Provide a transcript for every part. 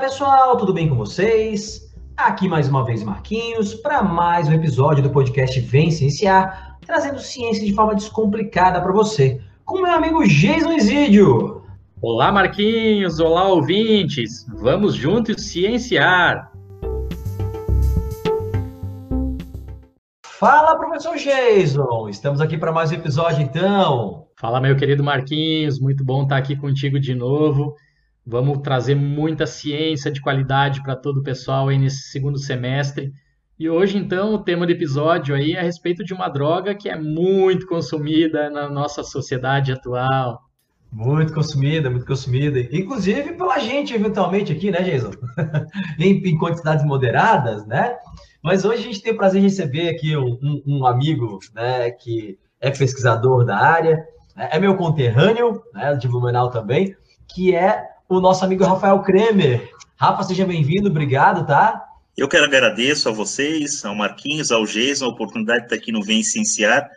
Pessoal, tudo bem com vocês? Aqui mais uma vez Marquinhos para mais um episódio do podcast Vem Cienciar, trazendo ciência de forma descomplicada para você, com meu amigo Jason Isidio. Olá Marquinhos, olá ouvintes, vamos juntos cienciar. Fala professor Jason, estamos aqui para mais um episódio então. Fala meu querido Marquinhos, muito bom estar aqui contigo de novo. Vamos trazer muita ciência de qualidade para todo o pessoal aí nesse segundo semestre. E hoje, então, o tema do episódio aí é a respeito de uma droga que é muito consumida na nossa sociedade atual. Muito consumida, muito consumida. Inclusive pela gente, eventualmente, aqui, né, Jason? em, em, quantidades moderadas, né? Mas hoje a gente tem o prazer de receber aqui um, um, amigo, né, que é pesquisador da área, né, é meu conterrâneo, né, de Blumenau também, que é o nosso amigo Rafael Kremer. Rafa, seja bem-vindo, obrigado, tá? Eu quero agradecer a vocês, ao Marquinhos, ao Geison, a oportunidade de estar aqui no Vem Cienciar,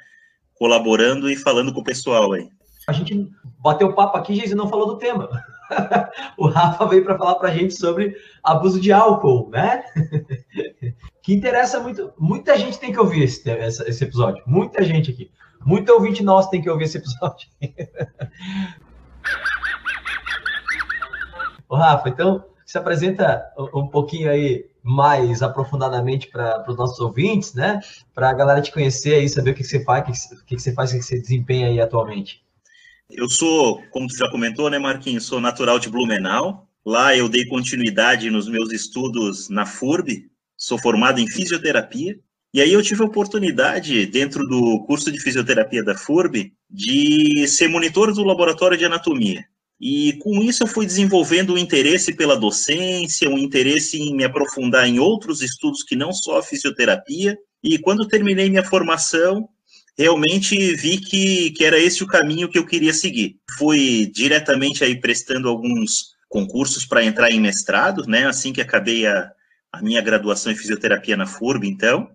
colaborando e falando com o pessoal aí. A gente bateu papo aqui, Geison não falou do tema. o Rafa veio para falar para a gente sobre abuso de álcool, né? que interessa muito. Muita gente tem que ouvir esse, esse episódio. Muita gente aqui. Muito ouvinte nosso tem que ouvir esse episódio. Ô, Rafa, então se apresenta um pouquinho aí mais aprofundadamente para os nossos ouvintes, né? Para a galera te conhecer aí, saber o que, que você faz, o que, que você faz, o que você desempenha aí atualmente. Eu sou, como tu já comentou, né, Marquinhos, sou natural de Blumenau. Lá eu dei continuidade nos meus estudos na FURB, sou formado em fisioterapia. E aí eu tive a oportunidade, dentro do curso de fisioterapia da FURB, de ser monitor do laboratório de anatomia. E com isso eu fui desenvolvendo um interesse pela docência, um interesse em me aprofundar em outros estudos que não só a fisioterapia. E quando terminei minha formação, realmente vi que, que era esse o caminho que eu queria seguir. Fui diretamente aí prestando alguns concursos para entrar em mestrado, né? Assim que acabei a, a minha graduação em fisioterapia na FURB, então.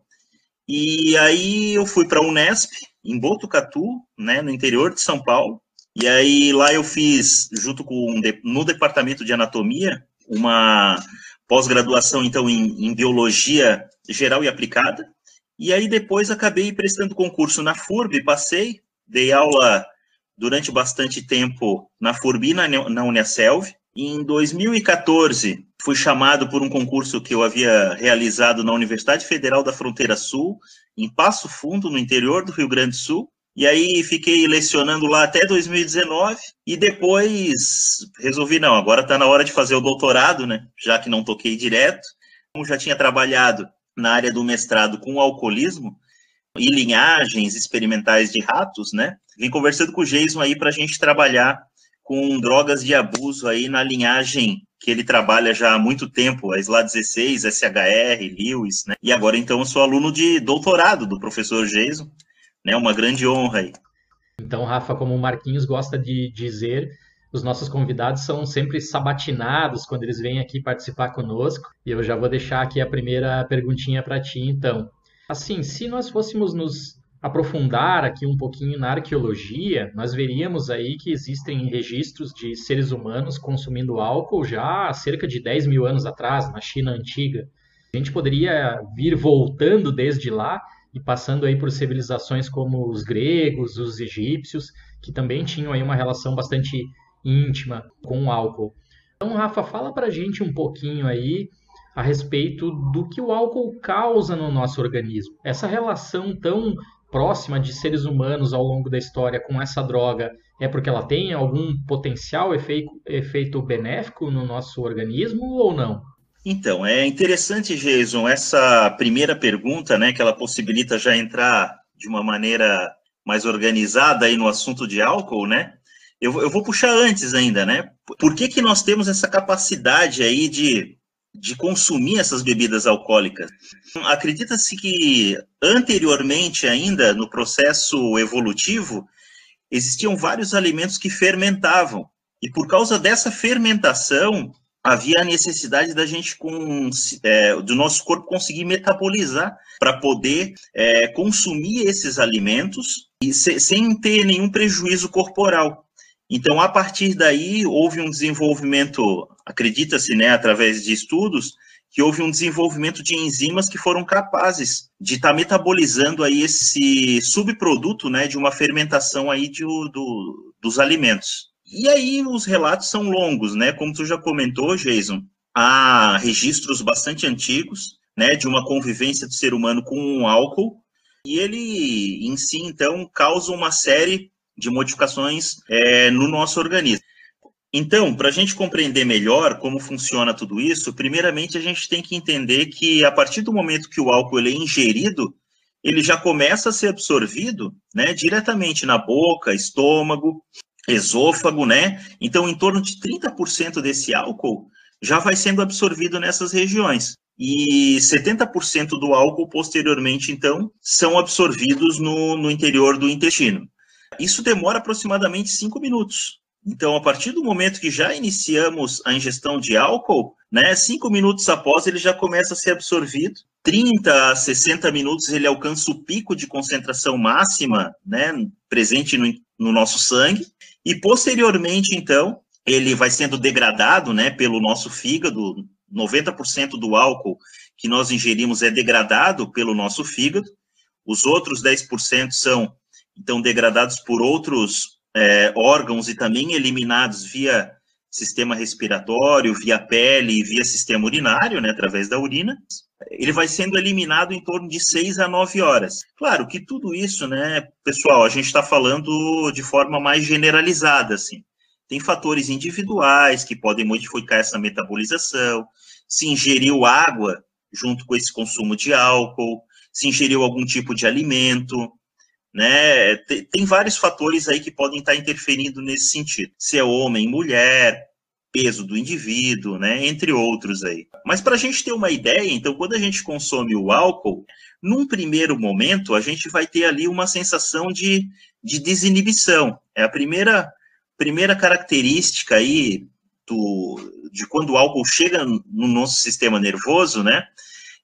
E aí eu fui para a Unesp, em Botucatu, né, no interior de São Paulo, e aí lá eu fiz, junto com no departamento de anatomia, uma pós-graduação então em, em, biologia geral e aplicada. E aí depois acabei prestando concurso na FURB, passei, dei aula durante bastante tempo na FURB e na, na Unicelv. Em 2014, fui chamado por um concurso que eu havia realizado na Universidade Federal da Fronteira Sul, em Passo Fundo, no interior do Rio Grande do Sul. E aí fiquei lecionando lá até 2019 e depois resolvi não, agora está na hora de fazer o doutorado, né? Já que não toquei direto. Como já tinha trabalhado na área do mestrado com alcoolismo e linhagens experimentais de ratos, né? Vim conversando com o Jason aí para a gente trabalhar com drogas de abuso aí na linhagem que ele trabalha já há muito tempo, a SLA 16, SHR, Lewis, né? E agora então eu sou aluno de doutorado do professor Jason né? Uma grande honra aí. Então, Rafa, como o Marquinhos gosta de dizer, os nossos convidados são sempre sabatinados quando eles vêm aqui participar conosco. E eu já vou deixar aqui a primeira perguntinha para ti, então. Assim, se nós fôssemos nos aprofundar aqui um pouquinho na arqueologia, nós veríamos aí que existem registros de seres humanos consumindo álcool já há cerca de 10 mil anos atrás, na China antiga. A gente poderia vir voltando desde lá e passando aí por civilizações como os gregos, os egípcios, que também tinham aí uma relação bastante íntima com o álcool. Então, Rafa, fala para gente um pouquinho aí a respeito do que o álcool causa no nosso organismo. Essa relação tão próxima de seres humanos ao longo da história com essa droga é porque ela tem algum potencial efeito, efeito benéfico no nosso organismo ou não? Então, é interessante, Jason, essa primeira pergunta, né, que ela possibilita já entrar de uma maneira mais organizada aí no assunto de álcool, né? Eu, eu vou puxar antes ainda, né? Por que, que nós temos essa capacidade aí de, de consumir essas bebidas alcoólicas? Acredita-se que anteriormente ainda, no processo evolutivo, existiam vários alimentos que fermentavam. E por causa dessa fermentação, havia a necessidade da gente com é, do nosso corpo conseguir metabolizar para poder é, consumir esses alimentos e se, sem ter nenhum prejuízo corporal. Então, a partir daí, houve um desenvolvimento acredita-se, né, através de estudos, que houve um desenvolvimento de enzimas que foram capazes de estar tá metabolizando aí esse subproduto, né, de uma fermentação aí de, do, dos alimentos. E aí os relatos são longos, né, como tu já comentou, Jason, há registros bastante antigos, né, de uma convivência do ser humano com o álcool, e ele em si, então, causa uma série de modificações é, no nosso organismo. Então, para a gente compreender melhor como funciona tudo isso, primeiramente a gente tem que entender que a partir do momento que o álcool é ingerido, ele já começa a ser absorvido, né, diretamente na boca, estômago, esôfago, né? Então, em torno de 30% desse álcool já vai sendo absorvido nessas regiões. E 70% do álcool, posteriormente, então, são absorvidos no, no interior do intestino. Isso demora aproximadamente 5 minutos. Então, a partir do momento que já iniciamos a ingestão de álcool, né, cinco minutos após ele já começa a ser absorvido. 30 a 60 minutos ele alcança o pico de concentração máxima, né, presente no, no nosso sangue. E posteriormente, então, ele vai sendo degradado, né, pelo nosso fígado. 90% do álcool que nós ingerimos é degradado pelo nosso fígado. Os outros 10% são então degradados por outros é, órgãos e também eliminados via sistema respiratório, via pele, via sistema urinário, né, através da urina, ele vai sendo eliminado em torno de 6 a 9 horas. Claro que tudo isso, né, pessoal, a gente está falando de forma mais generalizada, assim. Tem fatores individuais que podem modificar essa metabolização, se ingeriu água junto com esse consumo de álcool, se ingeriu algum tipo de alimento, né? Tem, tem, vários fatores aí que podem estar interferindo nesse sentido. Se é homem, mulher, peso do indivíduo, né? Entre outros aí. Mas para a gente ter uma ideia, então, quando a gente consome o álcool, num primeiro momento, a gente vai ter ali uma sensação de, de desinibição. É a primeira, primeira característica aí do, de quando o álcool chega no nosso sistema nervoso, né?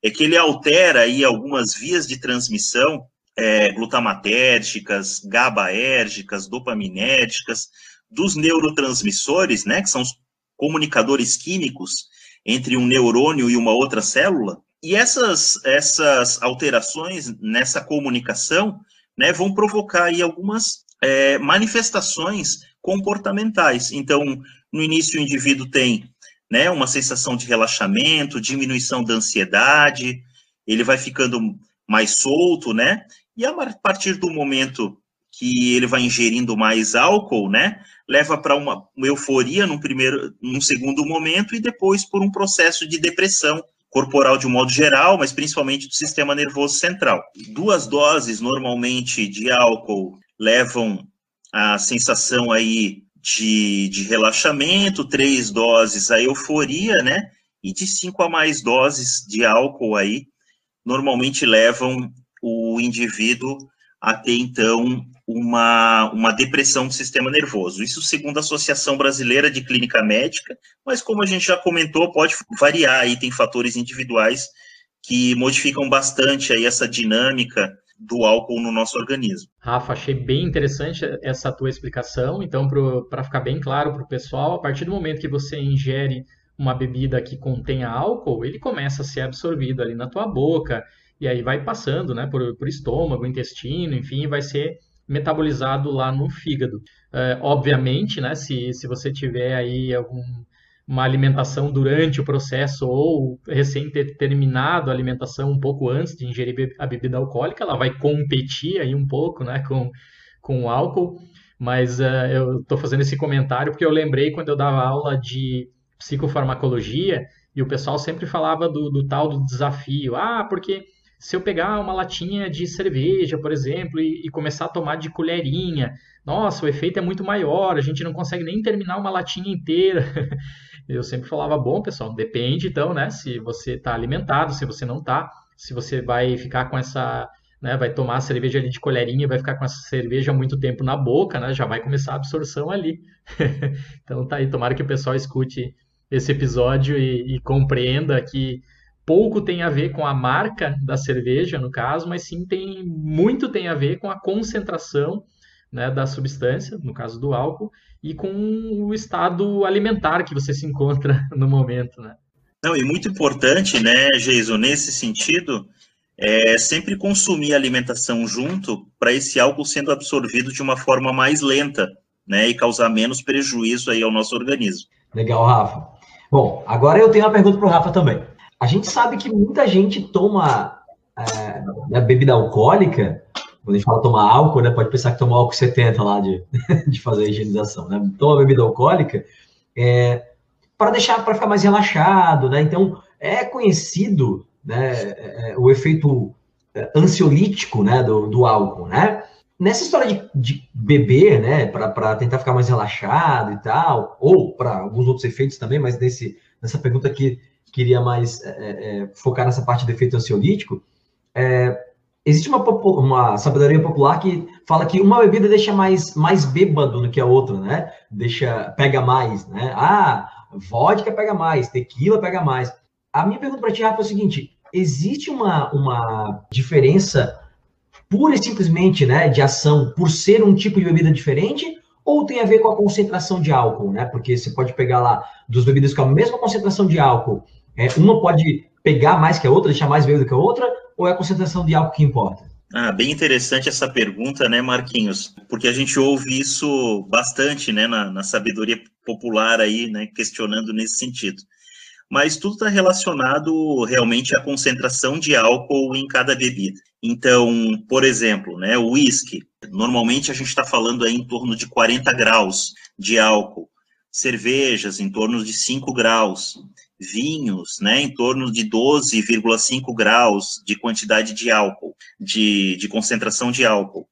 É que ele altera aí algumas vias de transmissão é, glutamatérgicas, GABAérgicas, dopaminérgicas, dos neurotransmissores, né, que são os comunicadores químicos entre um neurônio e uma outra célula. E essas, essas alterações nessa comunicação né, vão provocar aí algumas é, manifestações comportamentais. Então, no início, o indivíduo tem né, uma sensação de relaxamento, diminuição da ansiedade, ele vai ficando mais solto, né? E a partir do momento que ele vai ingerindo mais álcool, né, leva para uma, uma euforia num primeiro, num segundo momento e depois por um processo de depressão corporal de um modo geral, mas principalmente do sistema nervoso central. Duas doses normalmente de álcool levam a sensação aí de, de relaxamento, três doses a euforia, né? E de cinco a mais doses de álcool aí normalmente levam o indivíduo a ter, então, uma, uma depressão do sistema nervoso. Isso segundo a Associação Brasileira de Clínica Médica, mas como a gente já comentou, pode variar aí, tem fatores individuais que modificam bastante aí essa dinâmica do álcool no nosso organismo. Rafa, achei bem interessante essa tua explicação. Então, para ficar bem claro para o pessoal, a partir do momento que você ingere uma bebida que contenha álcool, ele começa a ser absorvido ali na tua boca, e aí vai passando, né, por, por estômago, intestino, enfim, vai ser metabolizado lá no fígado. É, obviamente, né, se, se você tiver aí algum, uma alimentação durante o processo ou recém ter terminado a alimentação um pouco antes de ingerir a bebida alcoólica, ela vai competir aí um pouco, né, com, com o álcool. Mas uh, eu estou fazendo esse comentário porque eu lembrei quando eu dava aula de psicofarmacologia e o pessoal sempre falava do, do tal do desafio. Ah, porque se eu pegar uma latinha de cerveja, por exemplo, e, e, começar a tomar de colherinha, nossa, o efeito é muito maior, a gente não consegue nem terminar uma latinha inteira. Eu sempre falava, bom, pessoal, depende então, né, se você está alimentado, se você não está, se você vai ficar com essa, né, vai tomar a cerveja ali de colherinha, vai ficar com essa cerveja muito tempo na boca, né, já vai começar a absorção ali. então tá aí, tomara que o pessoal escute esse episódio e, e compreenda que pouco tem a ver com a marca da cerveja, no caso, mas sim tem muito tem a ver com a concentração né, da substância, no caso do álcool, e com o estado alimentar que você se encontra no momento, né? Não, e muito importante, né, Jason, nesse sentido, é sempre consumir alimentação junto para esse álcool sendo absorvido de uma forma mais lenta, né, e causar menos prejuízo aí ao nosso organismo. Legal, Rafa. Bom, agora eu tenho uma pergunta para o Rafa também. A gente sabe que muita gente toma é, né, bebida alcoólica, quando a gente fala tomar álcool, né, pode pensar que tomou álcool 70 lá de, de fazer a higienização, né? Toma bebida alcoólica é, para deixar, para ficar mais relaxado, né? Então, é conhecido né, é, é, o efeito é, ansiolítico né, do, do álcool, né? Nessa história de, de beber, né, para tentar ficar mais relaxado e tal, ou para alguns outros efeitos também, mas nesse, nessa pergunta aqui queria mais é, é, focar nessa parte do efeito ansiolítico, é, existe uma, uma sabedoria popular que fala que uma bebida deixa mais, mais bêbado do que a outra, né? Deixa, pega mais, né? Ah, vodka pega mais, tequila pega mais. A minha pergunta para ti, Rafa, é o seguinte: existe uma, uma diferença pura e simplesmente né, de ação por ser um tipo de bebida diferente? Ou tem a ver com a concentração de álcool, né? Porque você pode pegar lá duas bebidas com a mesma concentração de álcool, é, uma pode pegar mais que a outra, deixar mais bêbado que a outra, ou é a concentração de álcool que importa? Ah, bem interessante essa pergunta, né, Marquinhos? Porque a gente ouve isso bastante, né, na, na sabedoria popular aí, né, questionando nesse sentido mas tudo está relacionado realmente à concentração de álcool em cada bebida. Então, por exemplo, né, o whisky, normalmente a gente está falando aí em torno de 40 graus de álcool, cervejas em torno de 5 graus, vinhos, né, em torno de 12,5 graus de quantidade de álcool, de, de concentração de álcool.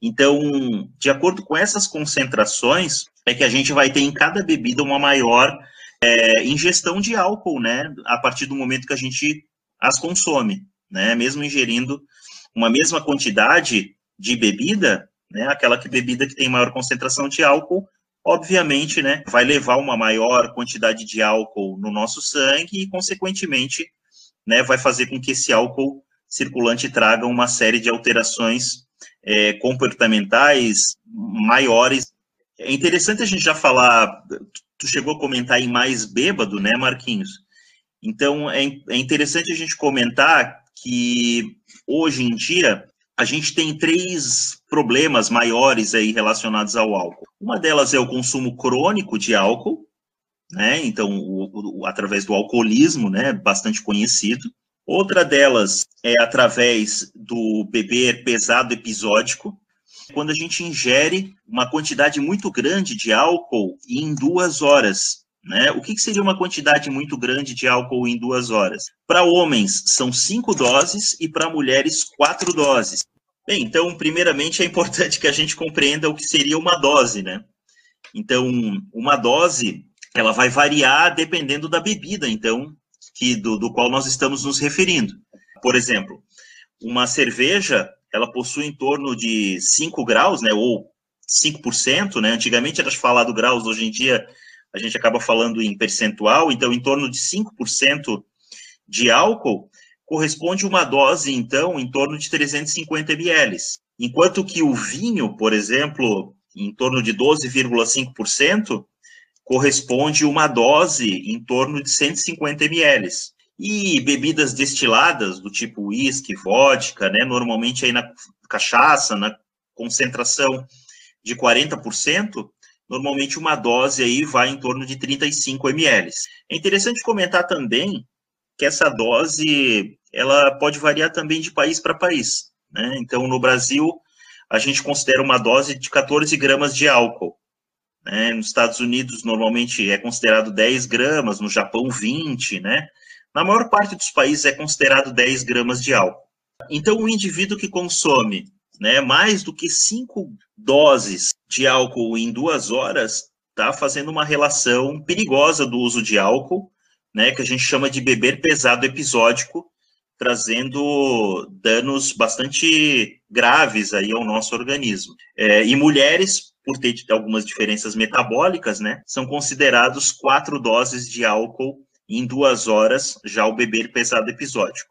Então, de acordo com essas concentrações, é que a gente vai ter em cada bebida uma maior é, ingestão de álcool, né, a partir do momento que a gente as consome, né, mesmo ingerindo uma mesma quantidade de bebida, né, aquela que bebida que tem maior concentração de álcool, obviamente, né, vai levar uma maior quantidade de álcool no nosso sangue e, consequentemente, né, vai fazer com que esse álcool circulante traga uma série de alterações é, comportamentais maiores. É interessante a gente já falar, tu chegou a comentar em mais bêbado, né, Marquinhos? Então, é, é interessante a gente comentar que hoje em dia a gente tem três problemas maiores aí relacionados ao álcool. Uma delas é o consumo crônico de álcool, né? Então, o, o, através do alcoolismo, né? Bastante conhecido. Outra delas é através do beber pesado episódico, quando a gente ingere uma quantidade muito grande de álcool em duas horas. Né? O que, seria uma quantidade muito grande de álcool em duas horas? Para homens, são cinco doses e para mulheres, quatro doses. Bem, então, primeiramente, é importante que a gente compreenda o que seria uma dose, né? Então, uma dose, ela vai variar dependendo da bebida, então, que do, do qual nós estamos nos referindo. Por exemplo, uma cerveja, ela possui em torno de 5 graus, né, ou 5%, né, antigamente era falado graus, hoje em dia a gente acaba falando em percentual, então em torno de 5% de álcool corresponde uma dose, então, em torno de 350 ml. Enquanto que o vinho, por exemplo, em torno de 12,5%, corresponde uma dose em torno de 150 ml. E bebidas destiladas, do tipo uísque, vodka, né, normalmente aí na cachaça, na concentração de 40%, normalmente uma dose aí vai em torno de 35 ml. É interessante comentar também que essa dose, ela pode variar também de país para país, né? Então, no Brasil, a gente considera uma dose de 14 gramas de álcool. Né? Nos Estados Unidos, normalmente é considerado 10 gramas, no Japão, 20, né? Na maior parte dos países é considerado 10 gramas de álcool. Então, o indivíduo que consome né, mais do que cinco doses de álcool em duas horas está fazendo uma relação perigosa do uso de álcool, né, que a gente chama de beber pesado episódico, trazendo danos bastante graves aí ao nosso organismo. É, e mulheres, por ter algumas diferenças metabólicas, né, são considerados quatro doses de álcool em duas horas já o beber pesado episódico.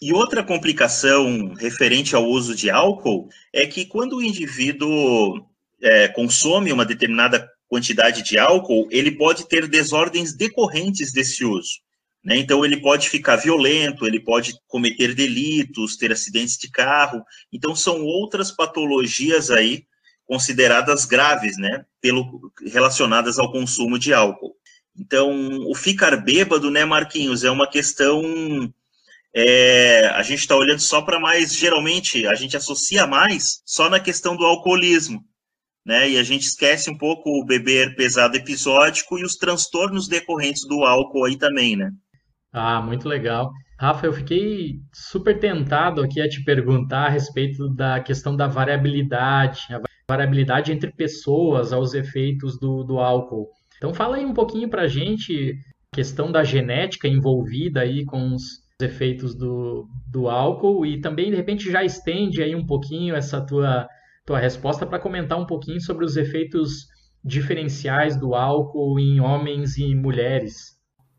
E outra complicação referente ao uso de álcool é que quando o indivíduo é, consome uma determinada quantidade de álcool, ele pode ter desordens decorrentes desse uso. Né? Então, ele pode ficar violento, ele pode cometer delitos, ter acidentes de carro. Então, são outras patologias aí consideradas graves, né, pelo, relacionadas ao consumo de álcool. Então, o ficar bêbado, né, Marquinhos, é uma questão. É, a gente está olhando só para mais, geralmente, a gente associa mais só na questão do alcoolismo, né? E a gente esquece um pouco o beber pesado episódico e os transtornos decorrentes do álcool aí também, né? Ah, muito legal. Rafa, eu fiquei super tentado aqui a te perguntar a respeito da questão da variabilidade, a variabilidade entre pessoas aos efeitos do, do álcool. Então fala aí um pouquinho para a gente a questão da genética envolvida aí com os efeitos do, do álcool e também de repente já estende aí um pouquinho essa tua, tua resposta para comentar um pouquinho sobre os efeitos diferenciais do álcool em homens e mulheres.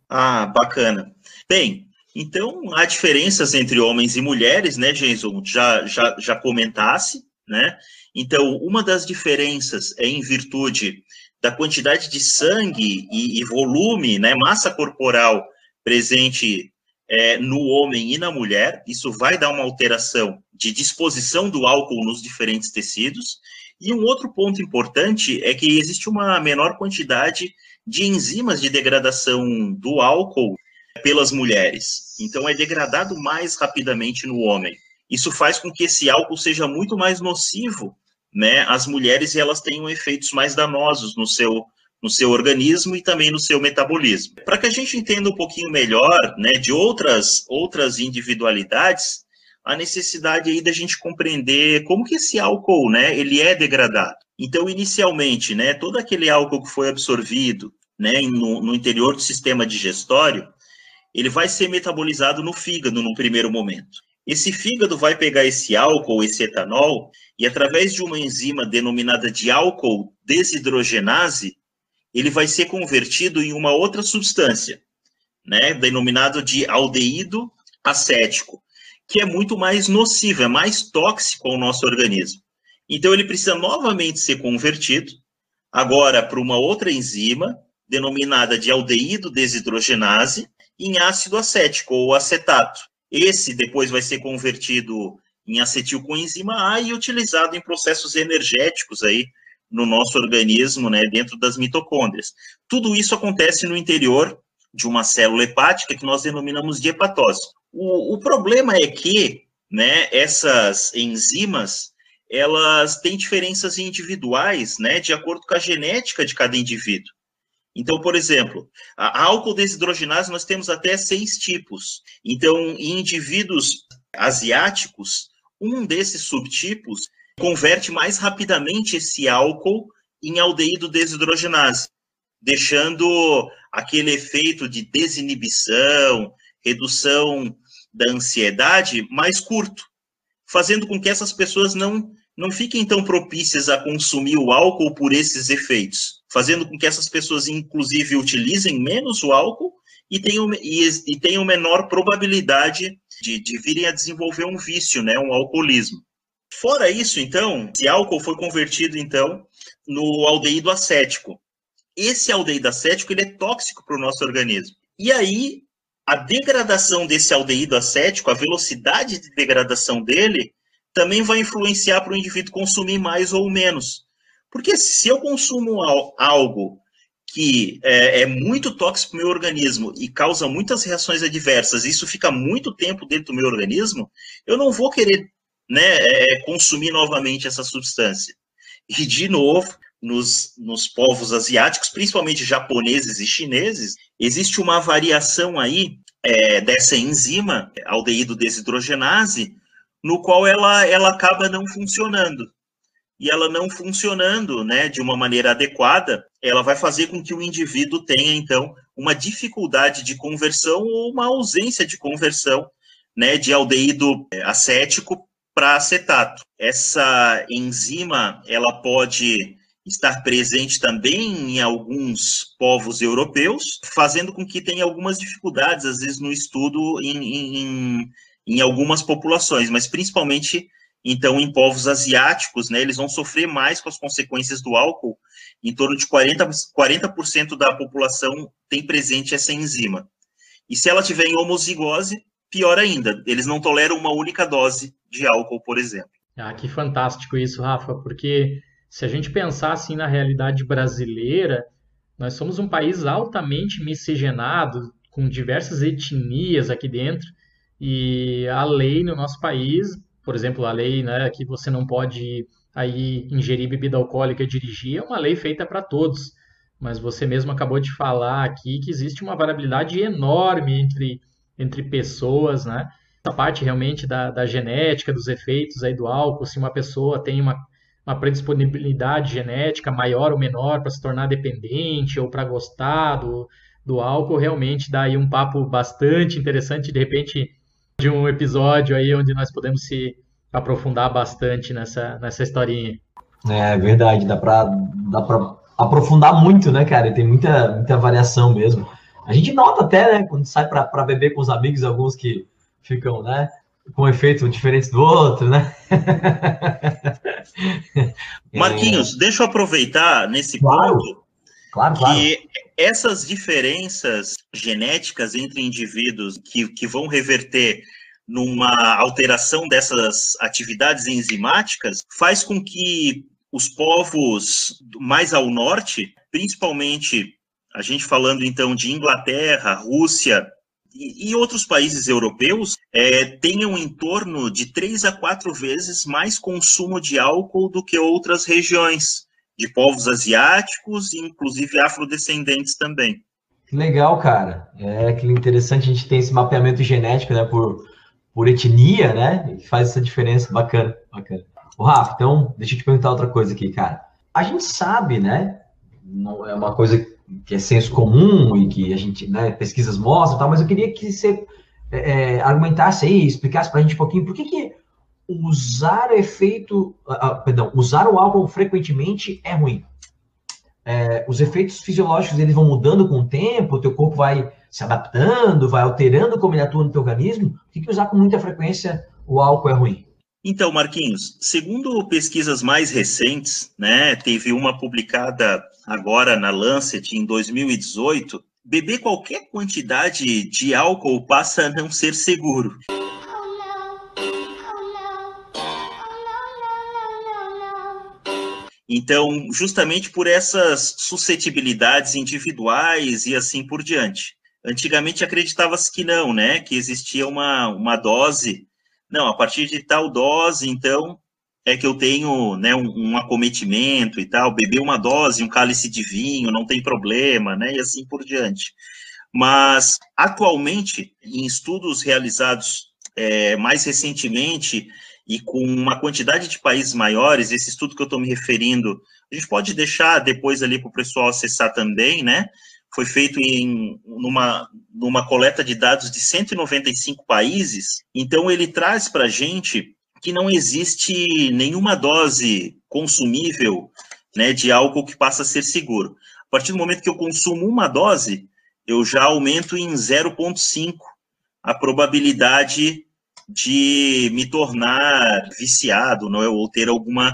Ah, bacana. Bem, então há diferenças entre homens e mulheres, né, Jason? Já, já, já comentasse, né? Então, uma das diferenças é em virtude da quantidade de sangue e, e volume, né, massa corporal presente é, no homem e na mulher. Isso vai dar uma alteração de disposição do álcool nos diferentes tecidos. E um outro ponto importante é que existe uma menor quantidade de enzimas de degradação do álcool pelas mulheres. Então, é degradado mais rapidamente no homem. Isso faz com que esse álcool seja muito mais nocivo né, as mulheres elas tenham efeitos mais danosos no seu no seu organismo e também no seu metabolismo. Para que a gente entenda um pouquinho melhor, né, de outras outras individualidades, a necessidade aí da gente compreender como que esse álcool, né, ele é degradado. Então, inicialmente, né, todo aquele álcool que foi absorvido, né, no, no interior do sistema digestório, ele vai ser metabolizado no fígado no primeiro momento. Esse fígado vai pegar esse álcool, esse etanol, e através de uma enzima denominada de álcool desidrogenase, ele vai ser convertido em uma outra substância, né, denominado de aldeído acético, que é muito mais nocivo, é mais tóxico ao nosso organismo. Então ele precisa novamente ser convertido agora para uma outra enzima denominada de aldeído desidrogenase em ácido acético ou acetato. Esse depois vai ser convertido em acetilcoenzima A e utilizado em processos energéticos aí no nosso organismo, né, dentro das mitocôndrias. Tudo isso acontece no interior de uma célula hepática que nós denominamos de hepatócito. O, o problema é que, né, essas enzimas, elas têm diferenças individuais, né, de acordo com a genética de cada indivíduo. Então, por exemplo, a álcool desidrogenase nós temos até seis tipos. Então, em indivíduos asiáticos, um desses subtipos converte mais rapidamente esse álcool em aldeído desidrogenase, deixando aquele efeito de desinibição, redução da ansiedade mais curto, fazendo com que essas pessoas não não fiquem tão propícias a consumir o álcool por esses efeitos, fazendo com que essas pessoas, inclusive, utilizem menos o álcool e tenham, e, e tenham menor probabilidade de, de virem a desenvolver um vício, né, um alcoolismo. Fora isso, então, esse álcool foi convertido, então, no aldeído acético. Esse aldeído acético ele é tóxico para o nosso organismo. E aí, a degradação desse aldeído acético, a velocidade de degradação dele, também vai influenciar para o indivíduo consumir mais ou menos. Porque se eu consumo algo que é, é muito tóxico para o meu organismo e causa muitas reações adversas, isso fica muito tempo dentro do meu organismo, eu não vou querer né, é, é consumir novamente essa substância. E, de novo, nos, nos povos asiáticos, principalmente japoneses e chineses, existe uma variação aí é, dessa enzima, aldeído desidrogenase, no qual ela, ela acaba não funcionando. E ela não funcionando né, de uma maneira adequada, ela vai fazer com que o indivíduo tenha, então, uma dificuldade de conversão ou uma ausência de conversão né, de aldeído é, acético para acetato. Essa enzima, ela pode estar presente também em alguns povos europeus, fazendo com que tenha algumas dificuldades, às vezes, no estudo em, em, em algumas populações, mas principalmente Então, em povos asiáticos, né, eles vão sofrer mais com as consequências do álcool. Em torno de 40%, 40 da população tem presente essa enzima. E se ela tiver em homozigose, pior ainda, eles não toleram uma única dose de álcool, por exemplo. Ah, que fantástico isso, Rafa, porque se a gente pensar assim na realidade brasileira, nós somos um país altamente miscigenado, com diversas etnias aqui dentro, e a lei no nosso país, por exemplo, a lei né, que você não pode aí ingerir bebida alcoólica e dirigir, é uma lei feita para todos. Mas você mesmo acabou de falar aqui que existe uma variabilidade enorme entre, entre pessoas, né? Essa parte realmente da, da genética, dos efeitos aí do álcool, se uma pessoa tem uma uma predisponibilidade genética maior ou menor para se tornar dependente ou para gostar do, do álcool, realmente dá aí um papo bastante interessante, de repente, de um episódio aí onde nós podemos se aprofundar bastante nessa, nessa historinha. É verdade, dá para dá aprofundar muito, né, cara? tem muita, muita variação mesmo. A gente nota até, né, quando sai para beber com os amigos, alguns que ficam, né, com efeito diferente do outro, né? Marquinhos, é... deixa eu aproveitar nesse claro. ponto claro, claro. que essas diferenças genéticas entre indivíduos que, que vão reverter numa alteração dessas atividades enzimáticas faz com que os povos mais ao norte, principalmente a gente falando então de Inglaterra, Rússia, e, outros países europeus é, tenham em torno de três a quatro vezes mais consumo de álcool do que outras regiões, de povos asiáticos e inclusive afrodescendentes também. Que legal, cara. É que interessante a gente tem esse mapeamento genético, né, por, por etnia, né, que faz essa diferença bacana, bacana. O Rafa, então, deixa eu te perguntar outra coisa aqui, cara. A gente sabe, né, não é uma coisa que é senso comum e que a gente, né, pesquisas mostram, tal, mas eu queria que você é, é argumentasse aí, explicasse para a gente um pouquinho por que, que usar efeito, uh, perdão, usar o álcool frequentemente é ruim. É, os efeitos fisiológicos eles vão mudando com o tempo, o teu corpo vai se adaptando, vai alterando como ele atua no teu organismo. Por que, que usar com muita frequência o álcool é ruim? Então, Marquinhos, segundo pesquisas mais recentes, né, teve uma publicada agora na Lancet em 2018, beber qualquer quantidade de álcool passa a não ser seguro. Então, justamente por essas suscetibilidades individuais e assim por diante. Antigamente acreditava-se que não, né? Que existia uma, uma dose não, a partir de tal dose, então, é que eu tenho né, um, um, acometimento e tal, beber uma dose, um cálice de vinho, não tem problema, né, e assim por diante. Mas, atualmente, em estudos realizados é, mais recentemente e com uma quantidade de países maiores, esse estudo que eu estou me referindo, a gente pode deixar depois ali para o pessoal acessar também, né, foi feito em numa, numa coleta de dados de 195 países. Então, ele traz para a gente que não existe nenhuma dose consumível né, de álcool que passa a ser seguro. A partir do momento que eu consumo uma dose, eu já aumento em 0,5 a probabilidade de me tornar viciado, não é? ou ter alguma,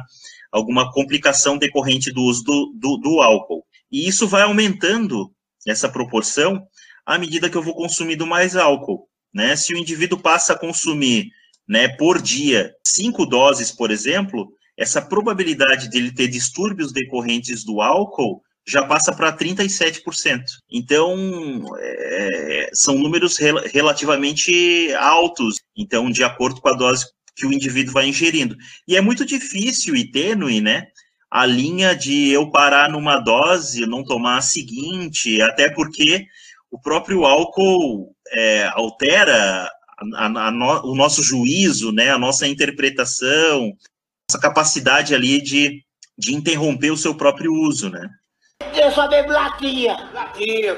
alguma complicação decorrente do uso do, do, do álcool. E isso vai aumentando essa proporção à medida que eu vou consumindo mais álcool. Né? Se o indivíduo passa a consumir né, por dia cinco doses, por exemplo, essa probabilidade dele ter distúrbios decorrentes do álcool já passa para 37%. Então, é, são números rel relativamente altos, então, de acordo com a dose que o indivíduo vai ingerindo. E é muito difícil e tênue, né, a linha de eu parar numa dose, não tomar a seguinte, até porque o próprio álcool é, altera a, a, no, o nosso juízo, né, a nossa interpretação, essa capacidade ali de, de interromper o seu próprio uso, né? Eu só bebo latinha. Latinha.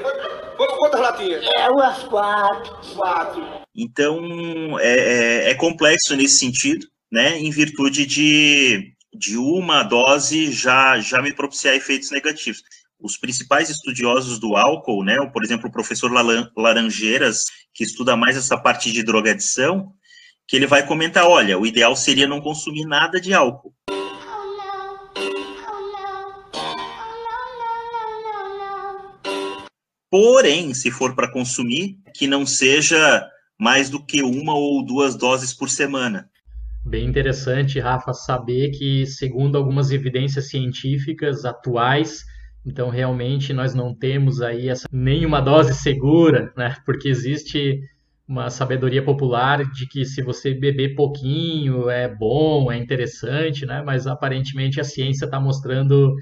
Quantas latinhas? É, umas quatro. Quatro. Então, é, é, é complexo nesse sentido, né, em virtude de de uma dose já, já me propiciar efeitos negativos. Os principais estudiosos do álcool, né, por exemplo, o professor Laranjeiras, que estuda mais essa parte de drogadição, que ele vai comentar, olha, o ideal seria não consumir nada de álcool. Porém, se for para consumir, que não seja mais do que uma ou duas doses por semana. Bem interessante, Rafa, saber que, segundo algumas evidências científicas atuais, então realmente nós não temos aí essa, nenhuma dose segura, né? Porque existe uma sabedoria popular de que se você beber pouquinho é bom, é interessante, né? Mas aparentemente a ciência está mostrando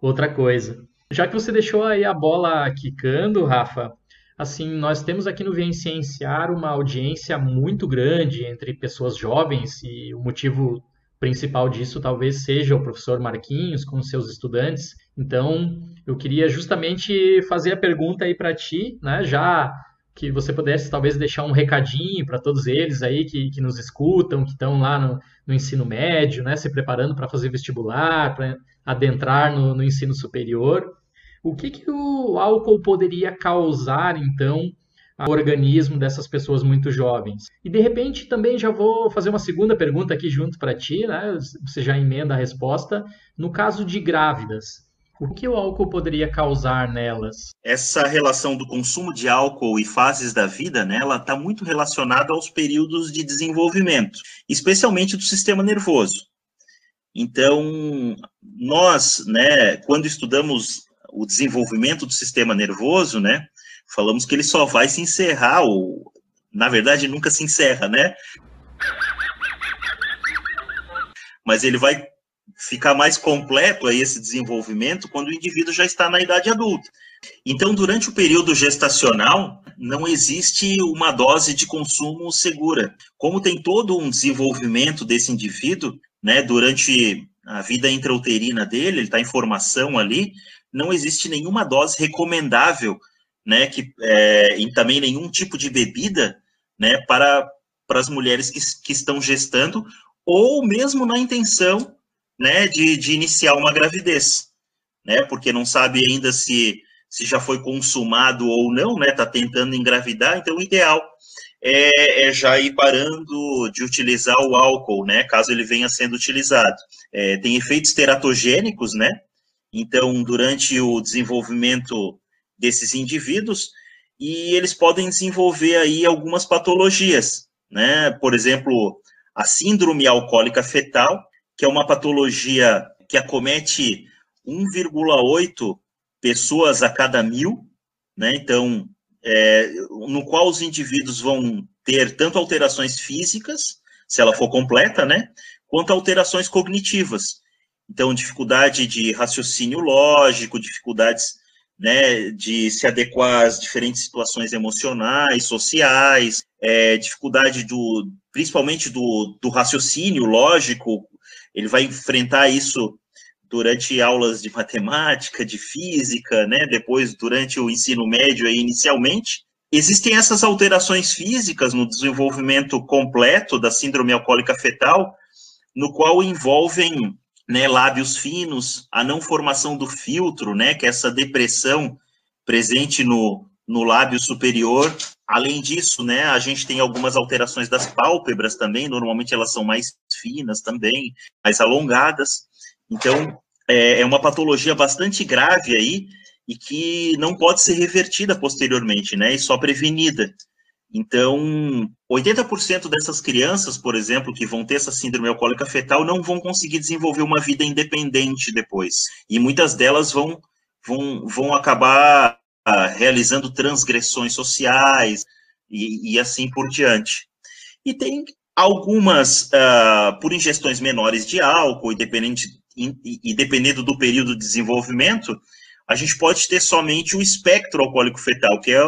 outra coisa. Já que você deixou aí a bola quicando, Rafa, assim, nós temos aqui no Vem Cienciar uma audiência muito grande entre pessoas jovens e o motivo principal disso talvez seja o professor Marquinhos com seus estudantes. Então, eu queria justamente fazer a pergunta aí para ti, né, já que você pudesse talvez deixar um recadinho para todos eles aí que, que nos escutam, que estão lá no, no ensino médio, né, se preparando para fazer vestibular, para adentrar no, no ensino superior. O que, que o álcool poderia causar, então, ao organismo dessas pessoas muito jovens? E, de repente, também já vou fazer uma segunda pergunta aqui junto para ti, né? Você já emenda a resposta. No caso de grávidas, o que o álcool poderia causar nelas? Essa relação do consumo de álcool e fases da vida nela está muito relacionada aos períodos de desenvolvimento, especialmente do sistema nervoso. Então, nós, né, quando estudamos o desenvolvimento do sistema nervoso, né? Falamos que ele só vai se encerrar, ou na verdade nunca se encerra, né? Mas ele vai ficar mais completo aí esse desenvolvimento quando o indivíduo já está na idade adulta. Então, durante o período gestacional, não existe uma dose de consumo segura. Como tem todo um desenvolvimento desse indivíduo, né, durante a vida intrauterina dele, ele está em formação ali, não existe nenhuma dose recomendável, né, que, é, e também nenhum tipo de bebida, né, para, para as mulheres que, que estão gestando, ou mesmo na intenção, né, de, de iniciar uma gravidez, né, porque não sabe ainda se, se já foi consumado ou não, né, está tentando engravidar, então o ideal é, é, já ir parando de utilizar o álcool, né, caso ele venha sendo utilizado. É, tem efeitos teratogênicos, né, então, durante o desenvolvimento desses indivíduos, e eles podem desenvolver aí algumas patologias, né? Por exemplo, a síndrome alcoólica fetal, que é uma patologia que acomete 1,8 pessoas a cada mil, né? Então, é, no qual os indivíduos vão ter tanto alterações físicas, se ela for completa, né? Quanto alterações cognitivas. Então, dificuldade de raciocínio lógico, dificuldades né, de se adequar às diferentes situações emocionais, sociais, é, dificuldade do, principalmente do, do raciocínio lógico, ele vai enfrentar isso durante aulas de matemática, de física, né, depois durante o ensino médio aí, inicialmente. Existem essas alterações físicas no desenvolvimento completo da síndrome alcoólica fetal, no qual envolvem né, lábios finos, a não formação do filtro, né, que é essa depressão presente no, no lábio superior. Além disso, né, a gente tem algumas alterações das pálpebras também, normalmente elas são mais finas também, mais alongadas. Então, é, é uma patologia bastante grave aí e que não pode ser revertida posteriormente, né, e só prevenida. Então, 80% dessas crianças, por exemplo, que vão ter essa síndrome alcoólica fetal, não vão conseguir desenvolver uma vida independente depois. E muitas delas vão, vão, vão acabar ah, realizando transgressões sociais e, e, assim por diante. E tem algumas, uh, por ingestões menores de álcool, independente, e, e dependendo do período de desenvolvimento, a gente pode ter somente o espectro alcoólico fetal, que é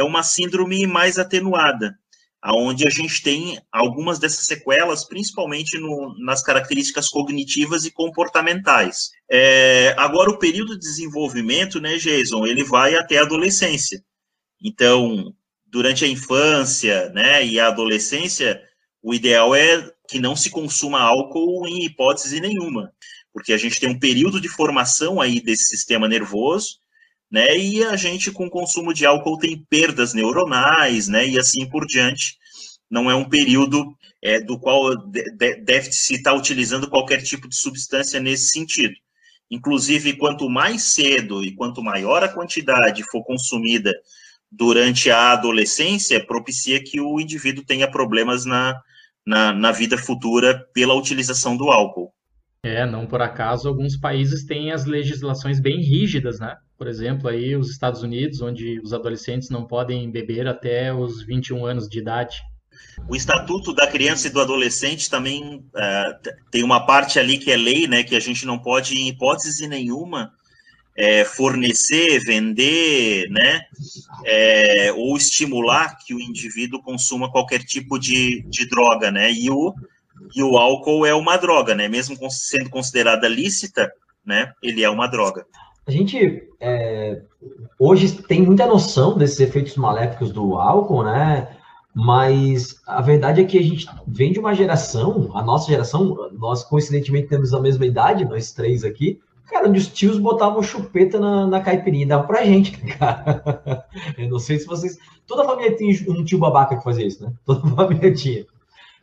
é uma síndrome mais atenuada, aonde a gente tem algumas dessas sequelas, principalmente no, nas características cognitivas e comportamentais. É, agora, o período de desenvolvimento, né, Jason, ele vai até a adolescência. Então, durante a infância, né, e a adolescência, o ideal é que não se consuma álcool em hipótese nenhuma, porque a gente tem um período de formação aí desse sistema nervoso, né? E a gente com consumo de álcool tem perdas neuronais, né? E assim por diante. Não é um período é, do qual deve-se estar utilizando qualquer tipo de substância nesse sentido. Inclusive, quanto mais cedo e quanto maior a quantidade for consumida durante a adolescência, propicia que o indivíduo tenha problemas na, na, na vida futura pela utilização do álcool. É, não por acaso alguns países têm as legislações bem rígidas, né? Por exemplo, aí os Estados Unidos, onde os adolescentes não podem beber até os 21 anos de idade. O Estatuto da Criança e do Adolescente também é, tem uma parte ali que é lei, né, que a gente não pode, em hipótese nenhuma, é, fornecer, vender, né, é, ou estimular que o indivíduo consuma qualquer tipo de, de droga, né, e o, e o álcool é uma droga, né, mesmo sendo considerada lícita, né, ele é uma droga. A gente é, hoje tem muita noção desses efeitos maléficos do álcool, né, mas a verdade é que a gente vem de uma geração, a nossa geração, nós coincidentemente temos a mesma idade, nós três aqui, cara, onde os tios botavam chupeta na, na caipirinha e davam pra gente, cara. Eu não sei se vocês. Toda família tinha um tio babaca que fazia isso, né? Toda família tinha.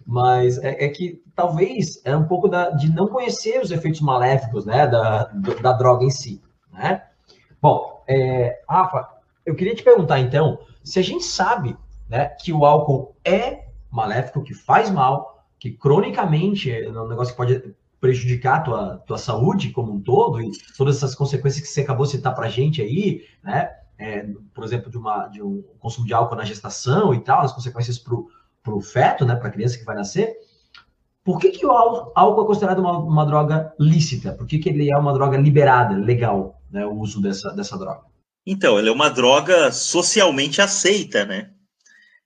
Mas é, é que talvez é um pouco da, de não conhecer os efeitos maléficos, né? Da, da droga em si, né? Bom, é, Rafa, eu queria te perguntar então, se a gente sabe né, que o álcool é maléfico, que faz mal, que cronicamente é um negócio que pode prejudicar a tua, tua saúde como um todo, e todas essas consequências que você acabou de citar para gente aí, né, é, por exemplo, de, uma, de um consumo de álcool na gestação e tal, as consequências para o feto, né, para a criança que vai nascer, por que, que o álcool é considerado uma, uma droga lícita? Por que, que ele é uma droga liberada, legal, né, o uso dessa, dessa droga? Então, ele é uma droga socialmente aceita, né?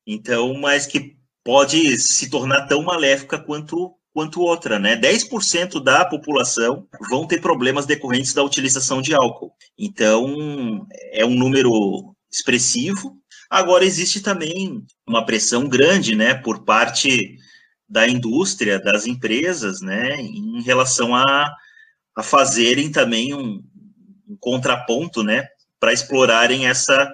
Então, mas que pode se tornar tão maléfica quanto quanto outra, né? 10% da população vão ter problemas decorrentes da utilização de álcool. Então, é um número expressivo. Agora existe também uma pressão grande, né, por parte da indústria, das empresas, né, em relação a, a fazerem também um, um contraponto, né, para explorarem essa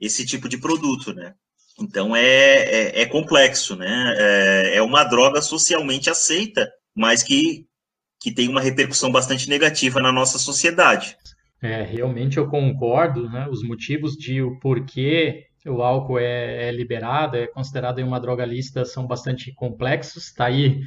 esse tipo de produto, né? Então é, é, é complexo, né? É, é, uma droga socialmente aceita, mas que, que tem uma repercussão bastante negativa na nossa sociedade. É, realmente eu concordo, né? Os motivos de o porquê o álcool é, é liberado, é considerado uma droga lícita, são bastante complexos. Está aí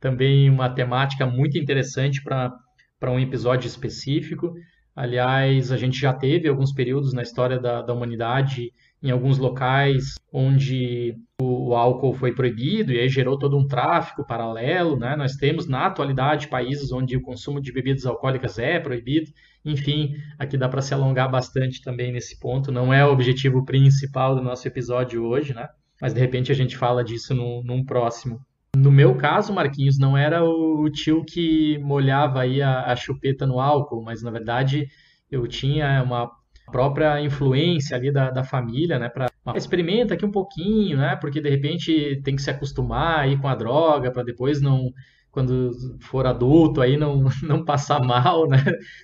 também uma temática muito interessante para um episódio específico. Aliás, a gente já teve alguns períodos na história da, da humanidade em alguns locais onde o, álcool foi proibido e aí gerou todo um tráfico paralelo, né? Nós temos na atualidade países onde o consumo de bebidas alcoólicas é proibido. Enfim, aqui dá para se alongar bastante também nesse ponto. Não é o objetivo principal do nosso episódio hoje, né? Mas de repente a gente fala disso no, num próximo. No meu caso, Marquinhos, não era o, tio que molhava aí a, a chupeta no álcool, mas na verdade eu tinha uma própria influência ali da, da família, né? Para experimenta aqui um pouquinho, né? Porque de repente tem que se acostumar aí com a droga para depois não quando for adulto aí não não passar mal, né?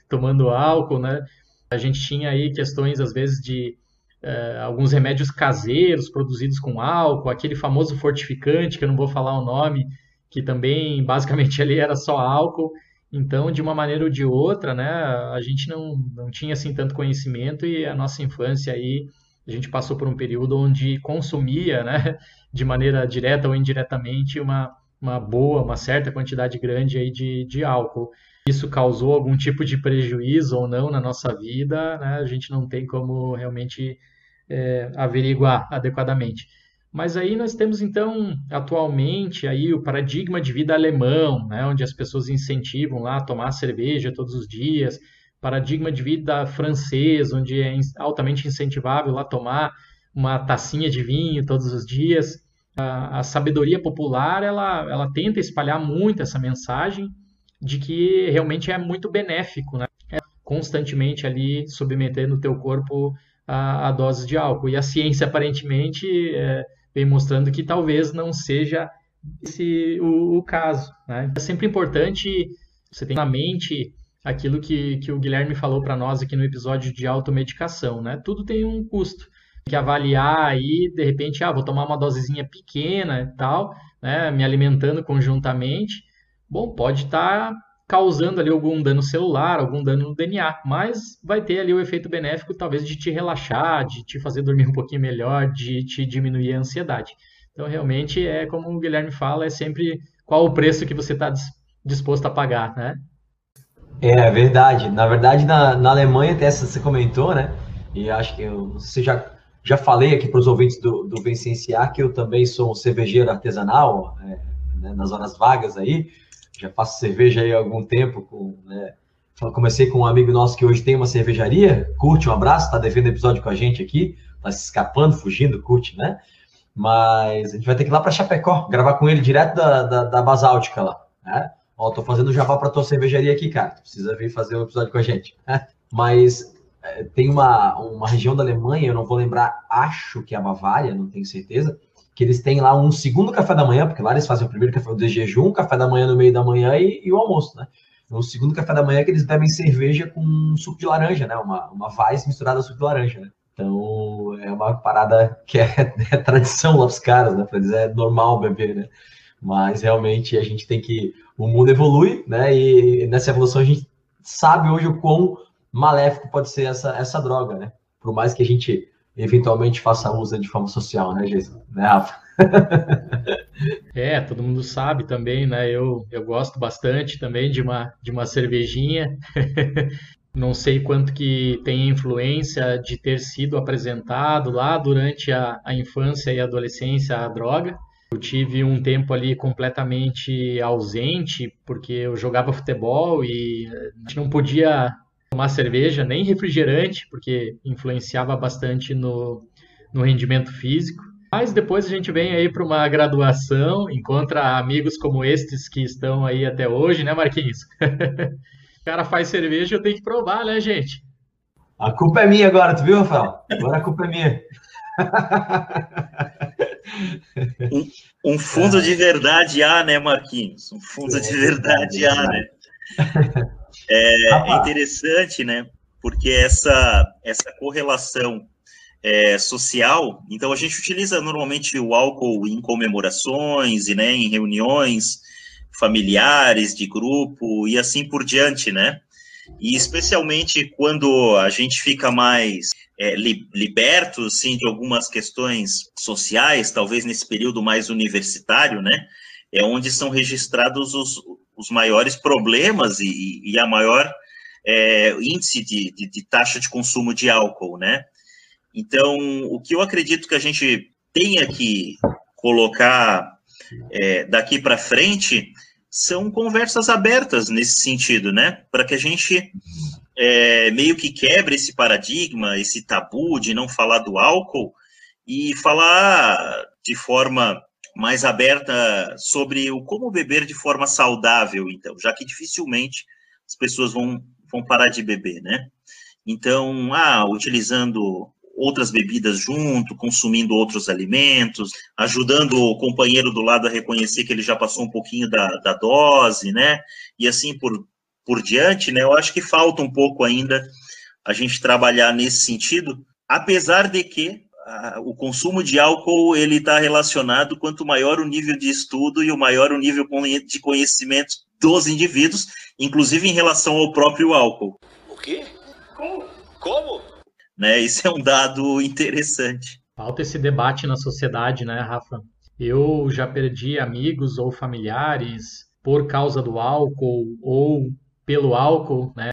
Tomando álcool, né? A gente tinha aí questões às vezes de uh, alguns remédios caseiros produzidos com álcool, aquele famoso fortificante que eu não vou falar o nome, que também basicamente ali era só álcool então, de uma maneira ou de outra, né, a gente não, não tinha assim tanto conhecimento e a nossa infância aí, a gente passou por um período onde consumia, né, de maneira direta ou indiretamente, uma, uma boa, uma certa quantidade grande aí de, de álcool. Isso causou algum tipo de prejuízo ou não na nossa vida, né, a gente não tem como realmente é, averiguar adequadamente. Mas aí nós temos então atualmente aí o paradigma de vida alemão, né, onde as pessoas incentivam lá a tomar cerveja todos os dias, paradigma de vida francês, onde é altamente incentivável lá tomar uma tacinha de vinho todos os dias. A, a sabedoria popular ela, ela tenta espalhar muito essa mensagem de que realmente é muito benéfico, né? É constantemente ali submetendo o teu corpo a, a doses de álcool. E a ciência aparentemente é, vem mostrando que talvez não seja esse o, o caso. Né? É sempre importante você ter na mente aquilo que, que o Guilherme falou para nós aqui no episódio de automedicação. Né? Tudo tem um custo. que avaliar aí, de repente, ah, vou tomar uma dosezinha pequena e tal, né, me alimentando conjuntamente. Bom, pode estar tá causando ali algum dano celular, algum dano no DNA, mas vai ter ali o efeito benéfico, talvez, de te relaxar, de te fazer dormir um pouquinho melhor, de te diminuir a ansiedade. Então, realmente, é como o Guilherme fala, é sempre qual o preço que você está disposto a pagar, né? É verdade. Na verdade, na, na Alemanha, até você comentou, né? E acho que eu, você já, já falei aqui para os ouvintes do, do Vencenciar que eu também sou um cervejeiro artesanal, é, né, nas horas vagas aí. Já faço cerveja aí há algum tempo. Com, né, comecei com um amigo nosso que hoje tem uma cervejaria. Curte, um abraço, tá devendo episódio com a gente aqui. Tá se escapando, fugindo, curte, né? Mas a gente vai ter que ir lá para Chapecó, gravar com ele direto da, da, da Basáltica lá, né? Ó, tô fazendo jabá para tua cervejaria aqui, cara. Precisa vir fazer um episódio com a gente. Mas é, tem uma, uma região da Alemanha, eu não vou lembrar, acho que é a Bavária, não tenho certeza, que eles têm lá um segundo café da manhã, porque lá eles fazem o primeiro café de jejum, café da manhã no meio da manhã e, e o almoço, né? No segundo café da manhã que eles bebem cerveja com suco de laranja, né? Uma, uma Weiss misturada a suco de laranja, né? Então, é uma parada que é, é tradição lá dos caras, né? Para eles é normal beber, né? Mas realmente a gente tem que o mundo evolui, né? E nessa evolução a gente sabe hoje o quão maléfico pode ser essa, essa droga, né? Por mais que a gente eventualmente faça uso de forma social, né, Jason? Né, Rafa? é, todo mundo sabe também, né? Eu, eu gosto bastante também de uma, de uma cervejinha. Não sei quanto que tem influência de ter sido apresentado lá durante a, a infância e adolescência a droga, eu tive um tempo ali completamente ausente, porque eu jogava futebol e não podia tomar cerveja nem refrigerante, porque influenciava bastante no, no rendimento físico. Mas depois a gente vem aí para uma graduação, encontra amigos como estes que estão aí até hoje, né, Marquinhos? o cara faz cerveja, eu tenho que provar, né, gente? A culpa é minha agora, tu viu, Rafael? Agora a culpa é minha. Um, um fundo é. de verdade há, né, Marquinhos? Um fundo é, de verdade há, né? É, é, interessante, né? Porque essa, essa correlação é, social, então a gente utiliza normalmente o álcool em comemorações e né, em reuniões familiares, de grupo e assim por diante, né? E especialmente quando a gente fica mais é, li, liberto, assim, de algumas questões sociais, talvez nesse período mais universitário, né? É onde são registrados os, os maiores problemas e, e a maior é, índice de, de, de taxa de consumo de álcool, né? Então, o que eu acredito que a gente tenha que colocar é, daqui para frente são conversas abertas nesse sentido, né? Para que a gente é, meio que quebre esse paradigma, esse tabu de não falar do álcool e falar de forma mais aberta sobre o como beber de forma saudável, então, já que dificilmente as pessoas vão, vão parar de beber, né? Então, ah, utilizando outras bebidas junto, consumindo outros alimentos, ajudando o companheiro do lado a reconhecer que ele já passou um pouquinho da, da dose, né? E assim por, por diante, né? Eu acho que falta um pouco ainda a gente trabalhar nesse sentido, apesar de que a, o consumo de álcool ele está relacionado quanto maior o nível de estudo e o maior o nível de conhecimento dos indivíduos, inclusive em relação ao próprio álcool. O quê? Como? Como? Né? Isso é um dado interessante. Falta esse debate na sociedade, né, Rafa? Eu já perdi amigos ou familiares por causa do álcool ou pelo álcool, né?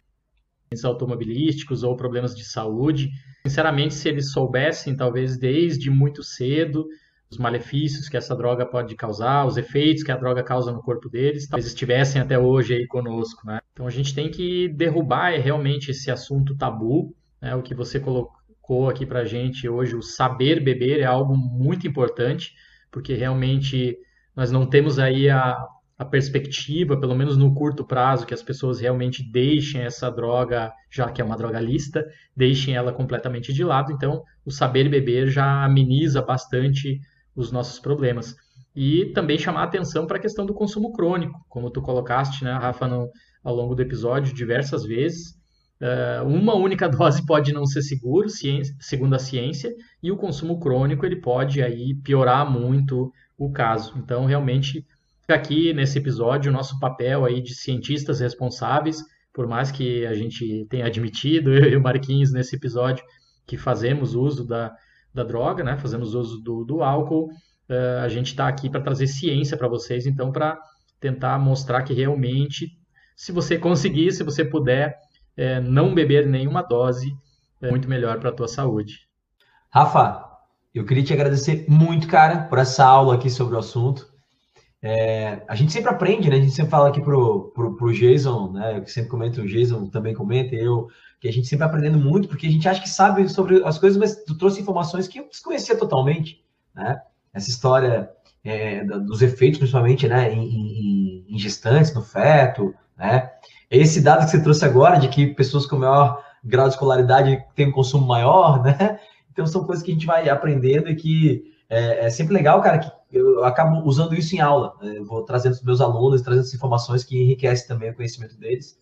Automobilísticos ou problemas de saúde. Sinceramente, se eles soubessem, talvez desde muito cedo, os malefícios que essa droga pode causar, os efeitos que a droga causa no corpo deles, talvez estivessem até hoje aí conosco, né? Então a gente tem que derrubar realmente esse assunto tabu né? O que você colocou aqui para a gente hoje, o saber beber é algo muito importante, porque realmente nós não temos aí a, a perspectiva, pelo menos no curto prazo, que as pessoas realmente deixem essa droga, já que é uma droga lista, deixem ela completamente de lado. Então, o saber beber já ameniza bastante os nossos problemas. E também chamar atenção para a questão do consumo crônico, como tu colocaste, né, Rafa, no, ao longo do episódio diversas vezes Uh, uma única dose pode não ser seguro, ciência, segundo a ciência, e o consumo crônico ele pode aí piorar muito o caso. Então, realmente, aqui nesse episódio o nosso papel aí de cientistas responsáveis, por mais que a gente tenha admitido, eu e o Marquinhos nesse episódio, que fazemos uso da, da droga, né? fazemos uso do, do álcool, uh, a gente está aqui para trazer ciência para vocês, então, para tentar mostrar que realmente, se você conseguir, se você puder, é, não beber nenhuma dose, é muito melhor para a tua saúde. Rafa, eu queria te agradecer muito, cara, por essa aula aqui sobre o assunto. É, a gente sempre aprende, né? A gente sempre fala aqui pro, pro, pro Jason, né? Eu sempre comento, o Jason também comenta, eu, que a gente sempre aprendendo muito, porque a gente acha que sabe sobre as coisas, mas tu trouxe informações que eu desconhecia totalmente, né? Essa história é, dos efeitos, principalmente, né? Em, em, em gestantes, no feto, né? Esse dado que você trouxe agora, de que pessoas com maior grau de escolaridade têm um consumo maior, né? Então, são coisas que a gente vai aprendendo e que é, é sempre legal, cara, que eu acabo usando isso em aula. Né? Vou trazendo os meus alunos, trazendo essas informações que enriquecem também o conhecimento deles.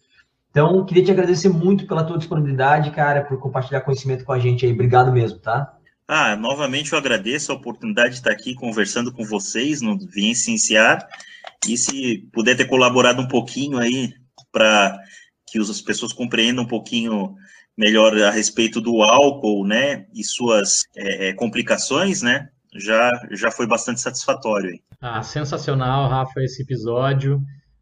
Então, queria te agradecer muito pela tua disponibilidade, cara, por compartilhar conhecimento com a gente aí. Obrigado mesmo, tá? Ah, novamente eu agradeço a oportunidade de estar aqui conversando com vocês no Cienciar. E se puder ter colaborado um pouquinho aí para que as pessoas compreendam um pouquinho melhor a respeito do álcool, né, e suas é, é, complicações, né, já, já foi bastante satisfatório. Ah, sensacional, Rafa, esse episódio.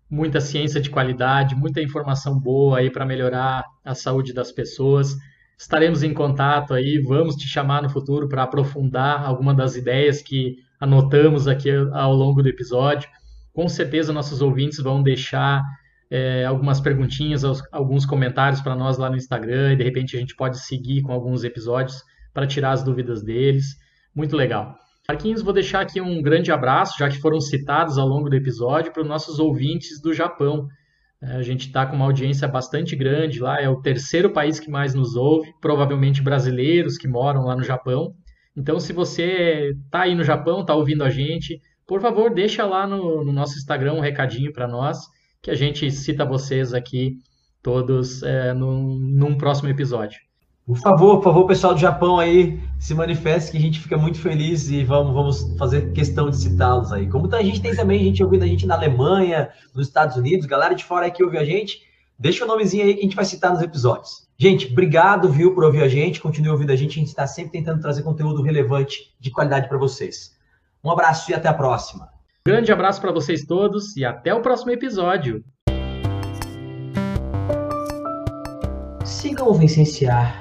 Muita ciência de qualidade, muita informação boa aí para melhorar a saúde das pessoas. Estaremos em contato aí, vamos te chamar no futuro para aprofundar alguma das ideias que anotamos aqui ao longo do episódio. Com certeza nossos ouvintes vão deixar é, algumas perguntinhas, alguns comentários para nós lá no Instagram, e de repente a gente pode seguir com alguns episódios para tirar as dúvidas deles. Muito legal. Marquinhos, vou deixar aqui um grande abraço, já que foram citados ao longo do episódio, para os nossos ouvintes do Japão. É, a gente está com uma audiência bastante grande lá, é o terceiro país que mais nos ouve, provavelmente brasileiros que moram lá no Japão. Então, se você está aí no Japão, está ouvindo a gente, por favor, deixa lá no, no nosso Instagram um recadinho para nós que a gente cita vocês aqui todos é, num, num próximo episódio. Por favor, por favor, pessoal do Japão aí, se manifeste que a gente fica muito feliz e vamos, vamos fazer questão de citá-los aí. Como a gente tem também gente ouvindo a gente na Alemanha, nos Estados Unidos, galera de fora aí que ouve a gente, deixa o nomezinho aí que a gente vai citar nos episódios. Gente, obrigado, viu, por ouvir a gente, continue ouvindo a gente, a gente está sempre tentando trazer conteúdo relevante, de qualidade para vocês. Um abraço e até a próxima. Grande abraço para vocês todos e até o próximo episódio. Sigam o Vencenciar